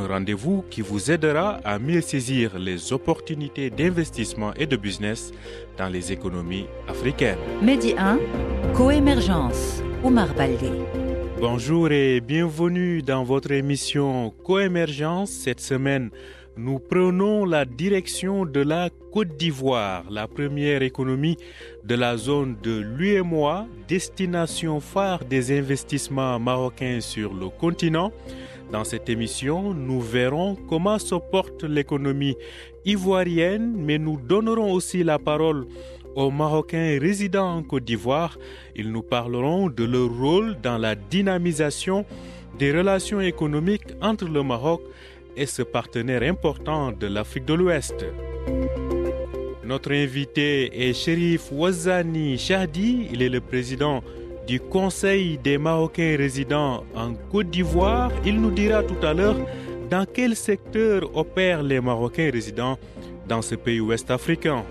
un rendez-vous qui vous aidera à mieux saisir les opportunités d'investissement et de business dans les économies africaines. Medi 1, Coémergence, Omar Baldé. Bonjour et bienvenue dans votre émission Coémergence. Cette semaine, nous prenons la direction de la Côte d'Ivoire, la première économie de la zone de l'UEMOA, destination phare des investissements marocains sur le continent. Dans cette émission, nous verrons comment se porte l'économie ivoirienne, mais nous donnerons aussi la parole aux Marocains résidant en Côte d'Ivoire. Ils nous parleront de leur rôle dans la dynamisation des relations économiques entre le Maroc et ce partenaire important de l'Afrique de l'Ouest. Notre invité est Sherif Ouazani Chahdi. Il est le président du Conseil des Marocains résidents en Côte d'Ivoire. Il nous dira tout à l'heure dans quel secteur opèrent les Marocains résidents dans ce pays ouest africain.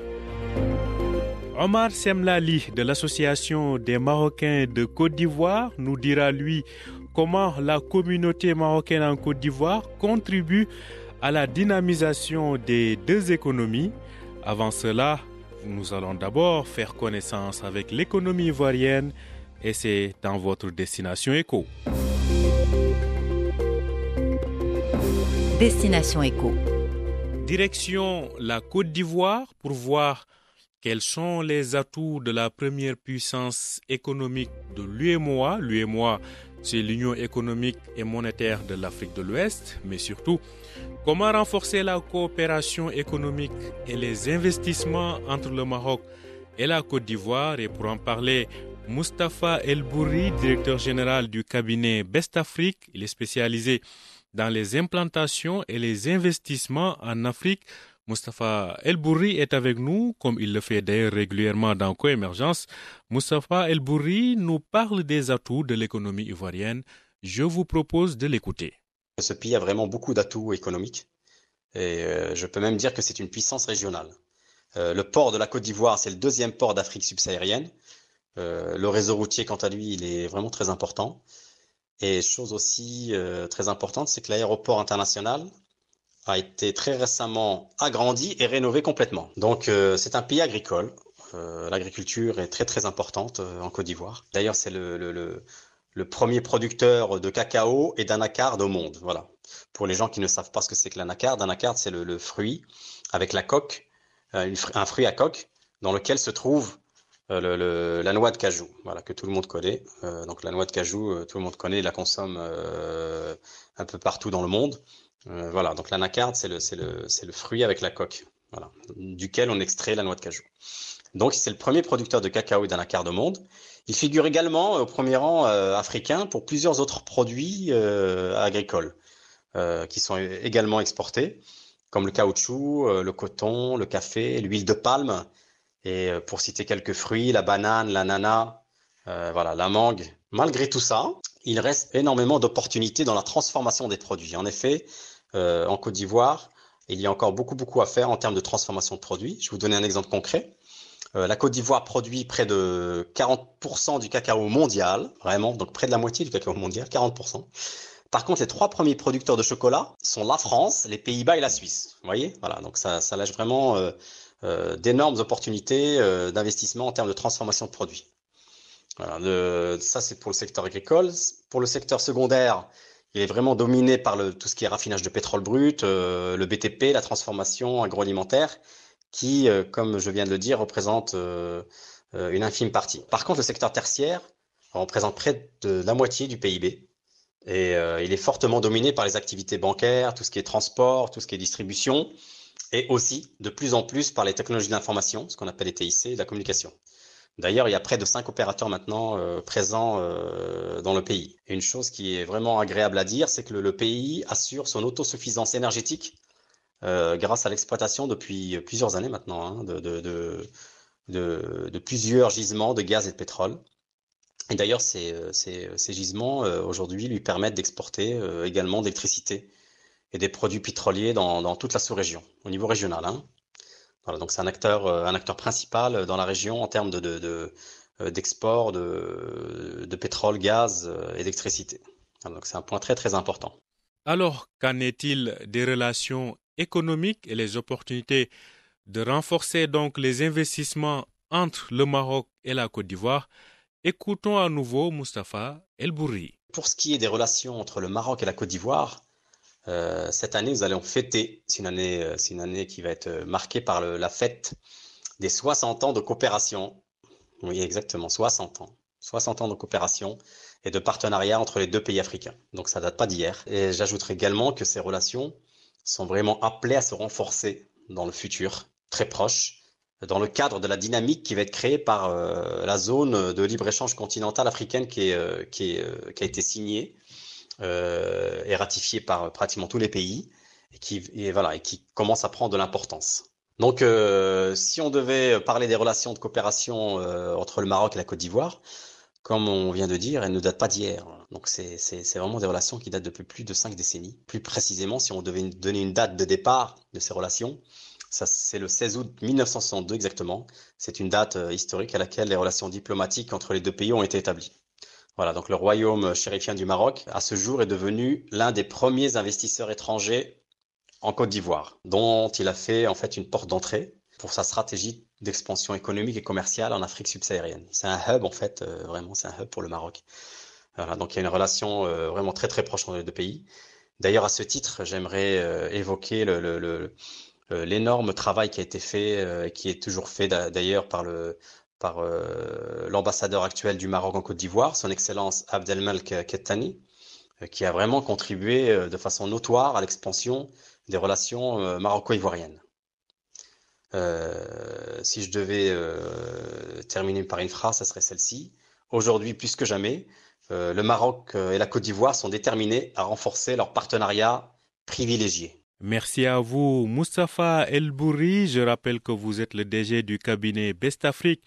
Omar Semlali de l'Association des Marocains de Côte d'Ivoire nous dira lui comment la communauté marocaine en Côte d'Ivoire contribue à la dynamisation des deux économies. Avant cela, nous allons d'abord faire connaissance avec l'économie ivoirienne et c'est dans votre destination éco. Destination Éco. Direction la Côte d'Ivoire pour voir quels sont les atouts de la première puissance économique de l'UEMOA. L'UEMOA, c'est l'Union économique et monétaire de l'Afrique de l'Ouest, mais surtout, comment renforcer la coopération économique et les investissements entre le Maroc et la Côte d'Ivoire? Et pour en parler, Mustapha El Bourri, directeur général du cabinet Best Afrique, il est spécialisé dans les implantations et les investissements en Afrique. Mustapha El Bourri est avec nous, comme il le fait d'ailleurs régulièrement dans Coémergence. Mustapha El Bourri nous parle des atouts de l'économie ivoirienne. Je vous propose de l'écouter. Ce pays a vraiment beaucoup d'atouts économiques et euh, je peux même dire que c'est une puissance régionale. Euh, le port de la Côte d'Ivoire, c'est le deuxième port d'Afrique subsaharienne. Euh, le réseau routier, quant à lui, il est vraiment très important. Et chose aussi euh, très importante, c'est que l'aéroport international a été très récemment agrandi et rénové complètement. Donc euh, c'est un pays agricole. L'agriculture est très très importante en Côte d'Ivoire. D'ailleurs, c'est le, le, premier producteur de cacao et d'anacarde au monde. Voilà. Pour les gens qui ne savent pas ce que c'est que l'anacarde, l'anacarde c'est le, fruit avec la coque, un fruit à coque dans lequel se trouve euh, le, le- la noix de cajou, voilà, que tout le monde connaît. Euh, donc la noix de cajou, euh, tout le monde connaît, la consomme euh, un peu partout dans le monde. Voilà, donc l'anacarde, c'est le, le, le fruit avec la coque, voilà, duquel on extrait la noix de cajou. Donc c'est le premier producteur de cacao et d'anacarde au monde. Il figure également au premier rang africain pour plusieurs autres produits agricoles qui sont également exportés, comme le caoutchouc, le coton, le café, l'huile de palme. Et euh, pour citer quelques fruits, la banane, l'ananas, euh, voilà, la mangue. Malgré tout ça, il reste énormément d'opportunités dans la transformation des produits. En effet, euh, en Côte d'Ivoire, il y a encore beaucoup, beaucoup à faire en termes de transformation de produits. Je vais vous donner un exemple concret. Euh, la Côte d'Ivoire produit près de 40% du cacao mondial, vraiment, donc près de la moitié du cacao mondial, 40%. Par contre, les trois premiers producteurs de chocolat sont la France, les Pays-Bas et la Suisse. Vous voyez, voilà, donc ça, ça lâche vraiment euh, d'énormes opportunités euh, d'investissement en termes de transformation de produits. Ça c'est pour le secteur agricole. Pour le secteur secondaire, il est vraiment dominé par tout ce qui est raffinage de pétrole brut, euh, le BTP, la transformation agroalimentaire, qui, euh, comme je viens de le dire, représente euh, euh, une infime partie. Par contre, le secteur tertiaire représente près de la moitié du PIB. Et euh, il est fortement dominé par les activités bancaires, tout ce qui est transport, tout ce qui est distribution, et aussi de plus en plus par les technologies d'information, ce qu'on appelle les TIC, la communication. D'ailleurs, il y a près de cinq opérateurs maintenant euh, présents euh, dans le pays. Une chose qui est vraiment agréable à dire, c'est que le, pays assure son autosuffisance énergétique grâce à l'exploitation depuis plusieurs années maintenant hein, de, plusieurs gisements de gaz et de pétrole. Et d'ailleurs, ces, ces, ces, gisements aujourd'hui lui permettent d'exporter également d'électricité et des produits pétroliers dans, dans toute la sous-région, au niveau régional. Hein. Voilà, donc c'est un acteur, un acteur principal dans la région en termes de, de, euh, d'export de, de, pétrole, gaz euh, et d'électricité. Donc c'est un point très très important. Alors, qu'en est-il des relations économiques et les opportunités de renforcer donc les investissements entre le Maroc et la Côte d'Ivoire? Écoutons à nouveau Mustapha El Bourri. Pour ce qui est des relations entre le Maroc et la Côte d'Ivoire, euh, cette année, nous allons fêter, c'est une année, année qui va être marquée par la fête des 60 ans de coopération oui, exactement, 60 ans. 60 ans de coopération et de partenariat entre les deux pays africains. Donc ça date pas d'hier. Et j'ajouterai également que ces relations sont vraiment appelées à se renforcer dans le futur, très proche, dans le cadre de la dynamique qui va être créée par euh, la zone de libre-échange continentale africaine euh, euh, qui, a été signée et ratifiée par pratiquement tous les pays et qui, voilà, et qui commence à prendre de l'importance. Donc, euh, si on devait parler des relations de coopération euh, entre le Maroc et la Côte d'Ivoire, comme on vient de dire, elles ne datent pas d'hier. Donc, c'est vraiment des relations qui datent depuis plus de cinq décennies. Plus précisément, si on devait donner une date de départ de ces relations, c'est le 16 août 1962 exactement. C'est une date euh, historique à laquelle les relations diplomatiques entre les deux pays ont été établies. Voilà, donc le royaume chérifien du Maroc, à ce jour, est devenu l'un des premiers investisseurs étrangers en Côte d'Ivoire, dont il a fait en fait une porte d'entrée pour sa stratégie d'expansion économique et commerciale en Afrique subsaharienne. C'est un hub en fait, euh, vraiment, c'est un hub pour le Maroc. Il y a une relation euh, vraiment très proche entre les deux pays. D'ailleurs, à ce titre, j'aimerais euh, évoquer l'énorme travail qui a été fait, et qui est toujours fait d'ailleurs par le par l'ambassadeur actuel du Maroc en Côte d'Ivoire, son Excellence Abdelmalek Kettani, qui a vraiment contribué de façon notoire à l'expansion des relations euh, maroco-ivoiriennes. Euh, si je devais euh, terminer par une phrase, ça serait celle-ci. Aujourd'hui, plus que jamais, le Maroc et la Côte d'Ivoire sont déterminés à renforcer leur partenariat privilégié. Merci à vous, Moustapha El Bourri. Je rappelle que vous êtes le DG du cabinet Best Afrique.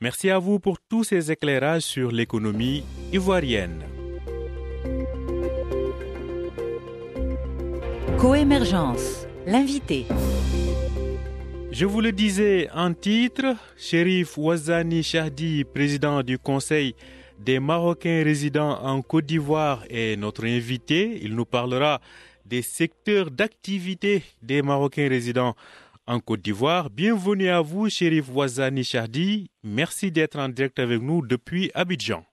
Merci à vous pour tous ces éclairages sur l'économie ivoirienne. Coémergence, l'invité. Je vous le disais en titre, Shérif Ouazani Chahdi, président du Conseil des Marocains résidents en Côte d'Ivoire, est notre invité. Il nous parlera des secteurs d'activité des Marocains résidents en Côte d'Ivoire. Bienvenue à vous, Shérif Ouazani Chahdi. Merci d'être en direct avec nous depuis Abidjan.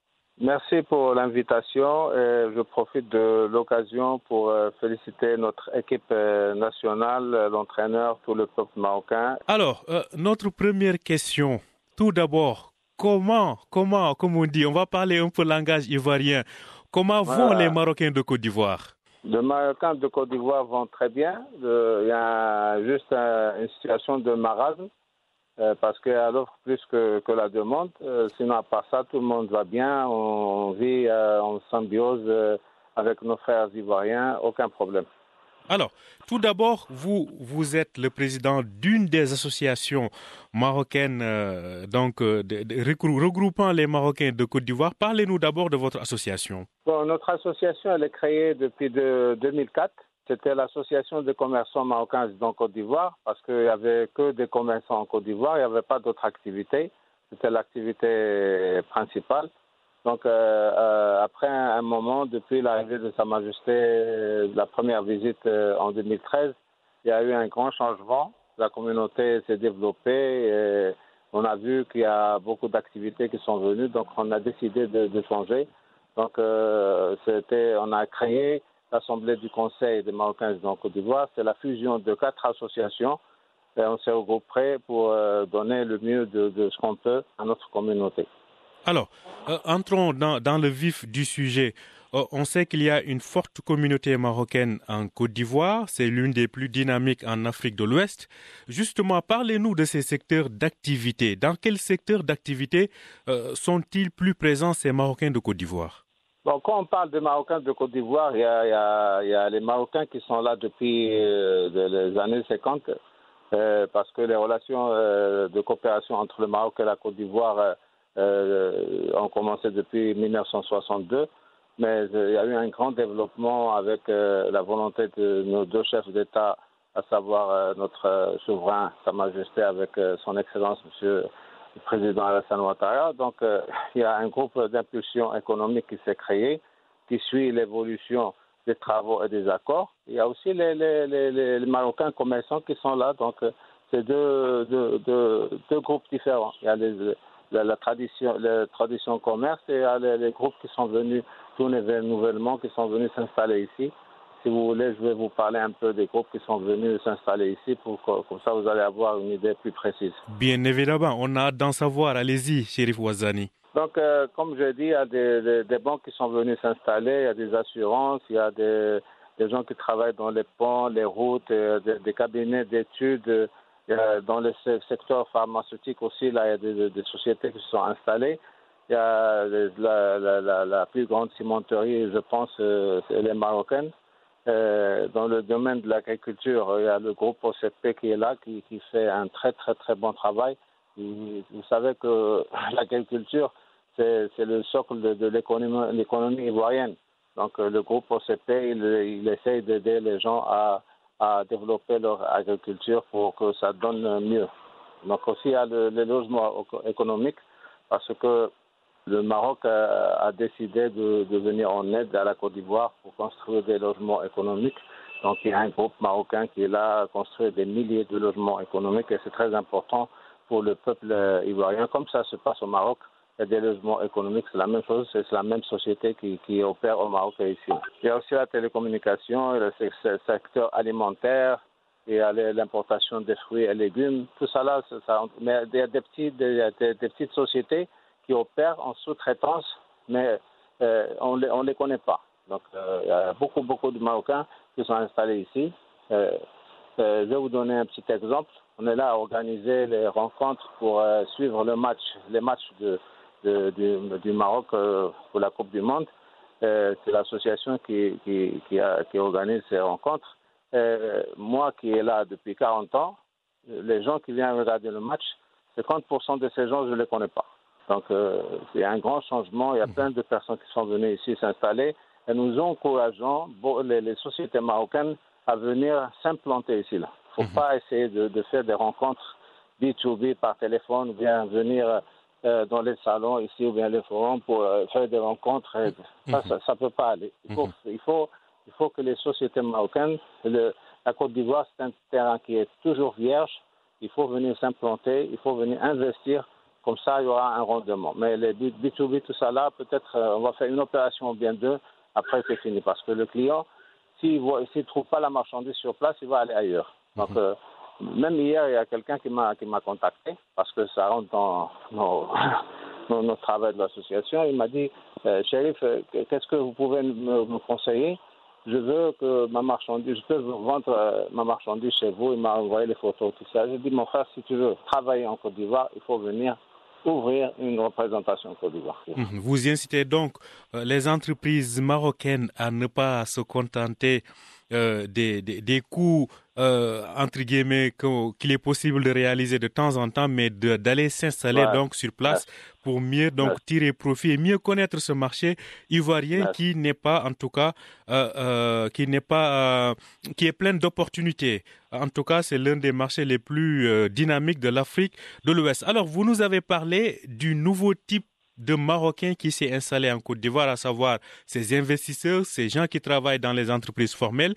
Merci pour l'invitation. Je profite de l'occasion pour euh, féliciter notre équipe euh, nationale, l'entraîneur, tout le peuple marocain. Alors, euh, notre première question, tout d'abord, comment, comment, comme on dit, on va parler un peu langage ivoirien. Comment vont les Marocains de Côte d'Ivoire? Les Marocains de Côte d'Ivoire vont très bien. Il y a juste une situation de marasme euh, parce qu'elle offre plus que, que la demande. Euh, sinon, à part ça, tout le monde va bien. On vit euh, en symbiose avec nos frères ivoiriens, aucun problème. Alors, tout d'abord, vous, vous êtes le président d'une des associations marocaines, donc regroupant les Marocains de Côte d'Ivoire. Parlez-nous d'abord de votre association. Bon, notre association, elle est créée depuis de 2004. C'était l'association des commerçants marocains en Côte d'Ivoire, parce qu'il n'y avait que des commerçants en Côte d'Ivoire, il n'y avait pas d'autres activités. C'était l'activité principale. Donc, euh, euh, après un, moment, depuis l'arrivée de Sa Majesté, la première visite euh, en 2013, il y a eu un grand changement. La communauté s'est développée et on a vu qu'il y a beaucoup d'activités qui sont venues, donc on a décidé de, de changer. Donc, c'était, on a créé l'Assemblée du Conseil des Marocains en Côte d'Ivoire. C'est la fusion de quatre associations et on s'est regroupé pour euh, donner le mieux de, ce qu'on peut à notre communauté. Alors, euh, entrons dans, le vif du sujet. Euh, on sait qu'il y a une forte communauté marocaine en Côte d'Ivoire. C'est l'une des plus dynamiques en Afrique de l'Ouest. Justement, parlez-nous de ces secteurs d'activité. Dans quel secteur d'activité sont-ils plus présents, ces Marocains de Côte d'Ivoire? Quand on parle des Marocains de Côte d'Ivoire, il y, a, les Marocains qui sont là depuis euh, les années 50, euh, parce que les relations euh, de coopération entre le Maroc et la Côte d'Ivoire ont commencé depuis 1962. Mais il y a eu un grand développement avec la volonté de nos deux chefs d'État, à savoir notre souverain, Sa Majesté, avec son Excellence, Monsieur le président Alassane Ouattara. Donc, euh, il y a un groupe d'impulsion économique qui s'est créé, qui suit l'évolution des travaux et des accords. Il y a aussi les, les, les, Marocains commerçants qui sont là. Donc, euh, c'est deux, deux, groupes différents. Il y a la, la, tradition, la tradition commerce et a les, groupes qui sont venus, tous les renouvellements qui sont venus s'installer ici. Si vous voulez, je vais vous parler un peu des groupes qui sont venus s'installer ici pour que, comme ça vous allez avoir une idée plus précise. Bien évidemment, on a hâte d'en savoir. Allez-y, Shérif Ouazani. Donc, euh, comme je dis, il y a des, des, banques qui sont venus s'installer, il y a des assurances, il y a des, des gens qui travaillent dans les ponts, les routes, euh, des, cabinets d'études. Dans le secteur pharmaceutique aussi, là, il y a des, sociétés qui se sont installées. Il y a la, plus grande cimenterie, je pense, euh, c'est les Marocaines. Euh, dans le domaine de l'agriculture, il y a le groupe OCP qui est là, qui, fait un très très très bon travail. vous savez que l'agriculture, c'est le socle de, l'économie ivoirienne. Donc euh, le groupe OCP, il, il essaye d'aider les gens à, à, développer leur agriculture pour que ça donne mieux. Donc aussi il y a le, parce que le Maroc a, décidé de, venir en aide à la Côte d'Ivoire pour construire des logements économiques. Donc il y a un groupe marocain qui est là à construire des milliers de logements économiques et c'est très important pour le peuple ivoirien. Comme ça se passe au Maroc, des logements économiques, c'est la même chose, c'est la même société qui, opère au Maroc et ici. Il y a aussi la télécommunication, le secteur alimentaire, il l'importation des fruits et légumes, tout ça là, mais il y a des, petites sociétés qui opèrent en sous-traitance, mais euh, on ne les connaît pas. Donc, euh, il y a beaucoup, beaucoup de Marocains qui sont installés ici. Euh, je vais vous donner un petit exemple. On est là à organiser les rencontres pour suivre le match, les matchs de, du, Maroc pour la Coupe du Monde. C'est l'association qui, qui, qui, qui, organise ces rencontres. moi qui est là depuis 40 ans, les gens qui viennent regarder le match, 50% de ces gens, je ne les connais pas. Donc, euh, c'est un grand changement. Il y a plein de personnes qui sont venues ici s'installer et nous encourageons les, les, sociétés marocaines à venir s'implanter ici. Il ne faut mhm. pas essayer de, faire des rencontres B2B par téléphone ou bien venir euh, dans les salons ici ou bien les forums pour euh, faire des rencontres. Ça ne peut pas aller. Il faut, mhm. il, faut, il faut que les sociétés marocaines, le, la Côte d'Ivoire, c'est un terrain qui est toujours vierge. Il faut venir s'implanter, il faut venir investir comme ça, il y aura un rendement. Mais les B2B, tout ça là, peut-être euh, on va faire une opération bien deux, après c'est fini. Parce que le client, s'il ne trouve pas la marchandise sur place, il va aller ailleurs. Donc, mhm. Euh, même hier, il y a quelqu'un qui m'a contacté, parce que ça rentre dans notre travail de l'association. Il m'a dit, euh, shérif, qu'est-ce que vous pouvez me, conseiller? Je veux que ma marchandise, je peux vendre ma marchandise chez vous. Il m'a envoyé les photos, tout ça. J'ai dit, mon frère, si tu veux travailler en Côte d'Ivoire, il faut venir ouvrir une représentation Côte d'Ivoire. Mhm. Vous incitez donc euh, les entreprises marocaines à ne pas se contenter euh, des, des, des, coûts, euh, entre guillemets, qu'il est possible de réaliser de temps en temps, mais d'aller s'installer donc sur place pour mieux donc tirer profit et mieux connaître ce marché ivoirien qui n'est pas, en tout cas, euh, euh qui n'est pas, euh, qui est plein d'opportunités. En tout cas, c'est l'un des marchés les plus dynamiques de l'Afrique de l'Ouest. Alors, vous nous avez parlé du nouveau type de Marocains qui s'est installé en Côte d'Ivoire, à savoir ces investisseurs, ces gens qui travaillent dans les entreprises formelles.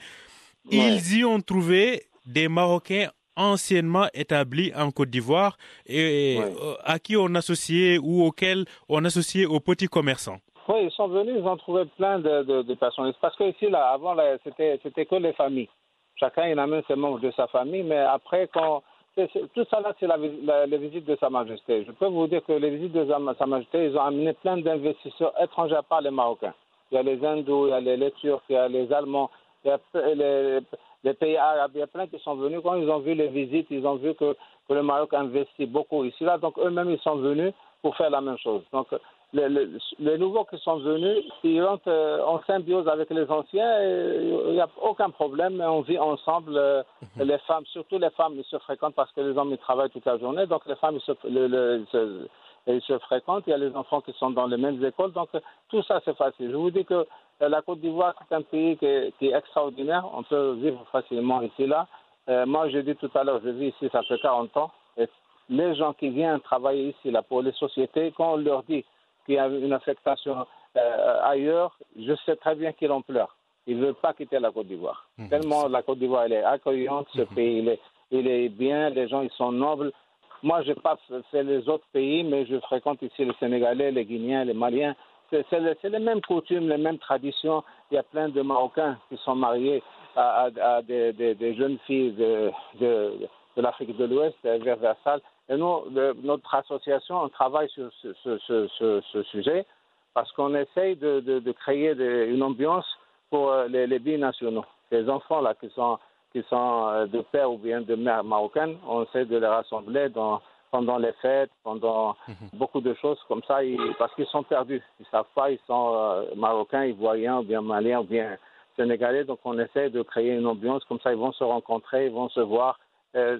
Ils y ont trouvé des Marocains anciennement établis en Côte d'Ivoire et euh, à qui on associait ou auxquels on associait aux petits commerçants. Oui, ils sont venus, ils ont trouvé plein de, personnes. Parce que ici, là, avant, c'était, c'était que les familles. Chacun, il amène ses membres de sa famille, mais après, quand tout ça là, c'est la, les visites de Sa Majesté. Je peux vous dire que les visites de Sa Majesté, ils ont amené plein d'investisseurs étrangers par les Marocains. Il y a les Hindous, il y a les, Turcs, il y a les Allemands, il y a les, les, pays arabes, il y a plein qui sont venus. Quand ils ont vu les visites, ils ont vu que, que le Maroc investit beaucoup ici là, donc eux-mêmes ils sont venus pour faire la même chose. Donc les, nouveaux qui sont venus, ils rentrent euh, en symbiose avec les anciens, il n'y a aucun problème, on vit ensemble. Euh, mhm. Les femmes, surtout les femmes, ils se fréquentent parce que les hommes ils travaillent toute la journée, donc les femmes ils se, ils se fréquentent. Il y a les enfants qui sont dans les mêmes écoles, donc tout ça c'est facile. Je vous dis que la Côte d'Ivoire c'est un pays qui est, qui est, extraordinaire, on peut vivre facilement ici là. moi j'ai dit tout à l'heure, je vis ici ça fait 40 ans. Et les gens qui viennent travailler ici là pour les sociétés, quand on leur dit qu'il y a une affectation euh, ailleurs, je sais très bien qu'ils en pleurent. Ils ne veulent pas quitter la Côte d'Ivoire. Mhm. Tellement la Côte d'Ivoire elle est accueillante, ce mhm. pays il est, il est bien, les gens ils sont nobles. Moi, je n'ai pas fait les autres pays, mais je fréquente ici les Sénégalais, les Guinéens, les Maliens. C'est les, mêmes coutumes, les mêmes traditions. Il y a plein de Marocains qui sont mariés à, des, des, jeunes filles de, de, de l'Afrique de l'Ouest vers Versailles. Et nous, notre association, on travaille sur ce, sujet parce qu'on essaye de, créer une ambiance pour euh, les, les binationaux. Les enfants là qui sont, qui sont euh, de père ou bien de mère marocaine, on essaie de les rassembler pendant les fêtes, pendant mhm. beaucoup de choses comme ça, parce qu'ils sont perdus. Ils ne savent pas, ils sont euh, marocains, ivoiriens, ou bien maliens, ou bien sénégalais. Donc on essaie de créer une ambiance comme ça, ils vont se rencontrer, ils vont se voir euh,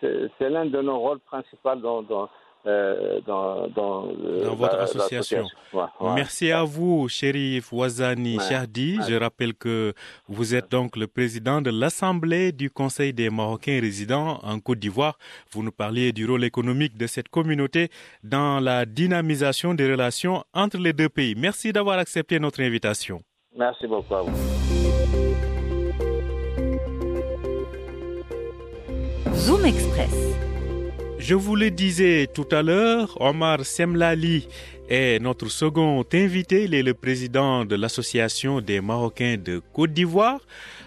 c'est l'un de nos rôles principaux dans, dans, euh, dans, dans, euh, votre association. Merci à vous, Shérif Ouazani Chahdi. Je rappelle que vous êtes donc le président de l'Assemblée du Conseil des Marocains résidents en Côte d'Ivoire. Vous nous parliez du rôle économique de cette communauté dans la dynamisation des relations entre les deux pays. Merci d'avoir accepté notre invitation. Merci beaucoup à vous. Zoom Express. Je vous le disais tout à l'heure, Omar Semlali est notre second invité. Il est le président de l'Association des Marocains de Côte d'Ivoire.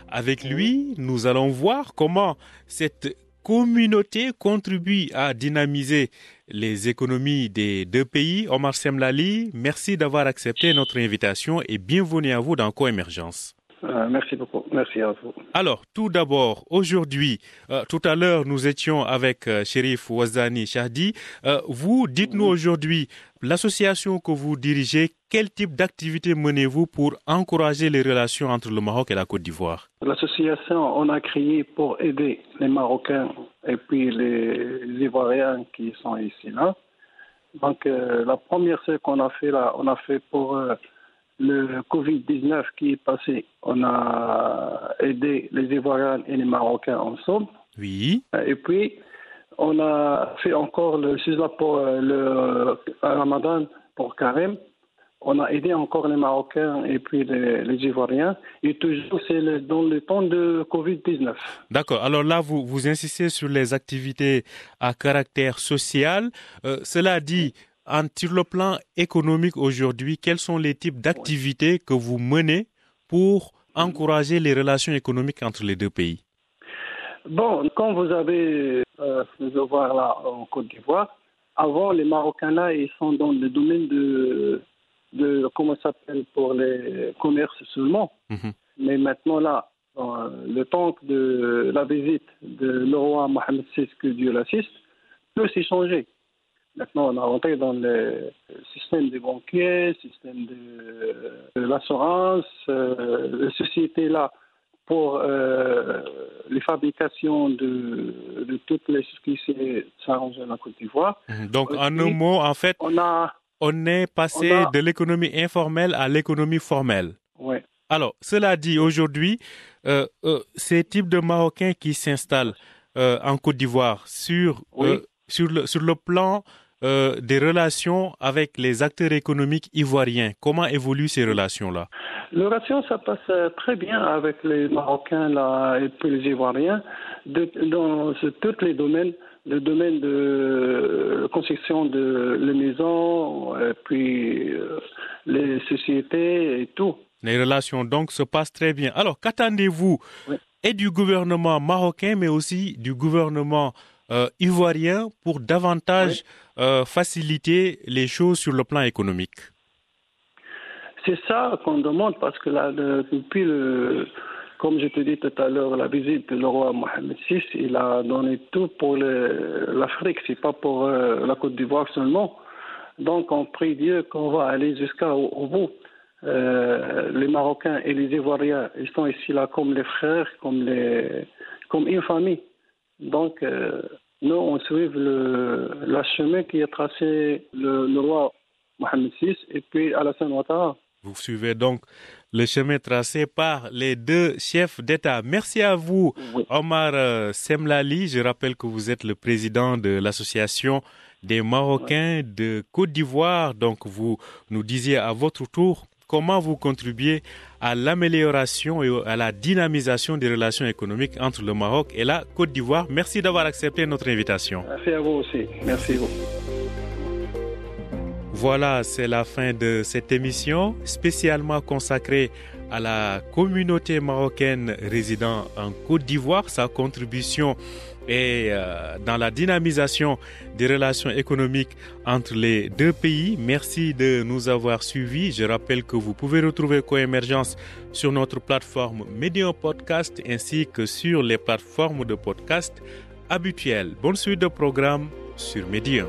Avec lui, nous allons voir comment cette communauté contribue à dynamiser les économies des deux pays. Omar Semlali, merci d'avoir accepté notre invitation et bienvenue à vous dans Coémergence. Euh, merci beaucoup. Merci à vous. Alors, tout d'abord, aujourd'hui, euh, tout à l'heure, nous étions avec euh, Shérif Ouazani Shahdi. vous, dites-nous aujourd'hui, l'association que vous dirigez, quel type d'activité menez-vous pour encourager les relations entre le Maroc et la Côte d'Ivoire? L'association, on a créé pour aider les Marocains et puis les Ivoiriens qui sont ici là. Donc, la première chose qu'on a fait là, on a fait pour le Covid-19 qui est passé, on a aidé les Ivoiriens et les Marocains ensemble. Oui. Et puis, on a fait encore le pour euh, le euh, Ramadan pour Karim. On a aidé encore les Marocains et puis les, Ivoiriens. Et toujours, c'est dans le temps de Covid-19. D'accord. Alors là, vous, vous insistez sur les activités à caractère social. Euh, cela dit, sur le plan économique aujourd'hui, quels sont les types d'activités que vous menez pour encourager les relations économiques entre les deux pays? Bon, comme vous avez euh, voir là en Côte d'Ivoire, avant les Marocains là, ils sont dans le domaine de, de comment ça s'appelle pour les commerces seulement. Mhm. Mais maintenant là, le temps de la visite de le roi Mohamed VI, que Dieu l'assiste, peut s'y changer. Maintenant, on a rentré dans le système des banquiers, système de, l'assurance, euh, les sociétés là pour euh, les fabrications de, de, toutes les choses qui s'arrangent la Côte d'Ivoire. Mhm. Donc, en un mot, en fait, on, a, on est passé de l'économie informelle à l'économie formelle. Oui. Alors, cela dit, aujourd'hui, euh, ces types de Marocains qui s'installent en Côte d'Ivoire sur, sur, le, sur le plan euh, des relations avec les acteurs économiques ivoiriens. Comment évoluent ces relations-là? Les relations, ça passe euh, très bien avec les Marocains là, et puis les Ivoiriens dans tous les domaines le domaine de euh, construction de les maisons, et puis les sociétés et tout. Les relations donc se passent très bien. Alors, qu'attendez-vous? Et du gouvernement marocain, mais aussi du gouvernement euh, ivoirien pour davantage euh, faciliter les choses sur le plan économique C'est ça qu'on demande parce que là, depuis le, comme je te dis tout à l'heure, la visite du roi Mohamed VI, il a donné tout pour l'Afrique, c'est pas pour euh, la Côte d'Ivoire seulement. Donc, on prie Dieu qu'on va aller jusqu'au au bout. Euh, les Marocains et les Ivoiriens, ils sont ici là comme les frères, comme, les, comme une famille. Donc, euh, nous, on suit le, la chemin qui a tracé le, le roi Mohamed VI et puis Alassane Ouattara. Vous suivez donc le chemin tracé par les deux chefs d'État. Merci à vous, Oui. Omar euh, Semlali. Je rappelle que vous êtes le président de l'association des Marocains de Côte d'Ivoire. Donc, vous nous disiez à votre tour comment vous contribuez à l'amélioration et à la dynamisation des relations économiques entre le Maroc et la Côte d'Ivoire. Merci d'avoir accepté notre invitation. Merci à vous aussi. Merci à vous. Voilà, c'est la fin de cette émission spécialement consacrée à la communauté marocaine résidant en Côte d'Ivoire. Sa contribution est euh, dans la dynamisation des relations économiques entre les deux pays. Merci de nous avoir suivis. Je rappelle que vous pouvez retrouver Coémergence sur notre plateforme Medium Podcast ainsi que sur les plateformes de podcast habituelles. Bonne suite de programme sur Medium.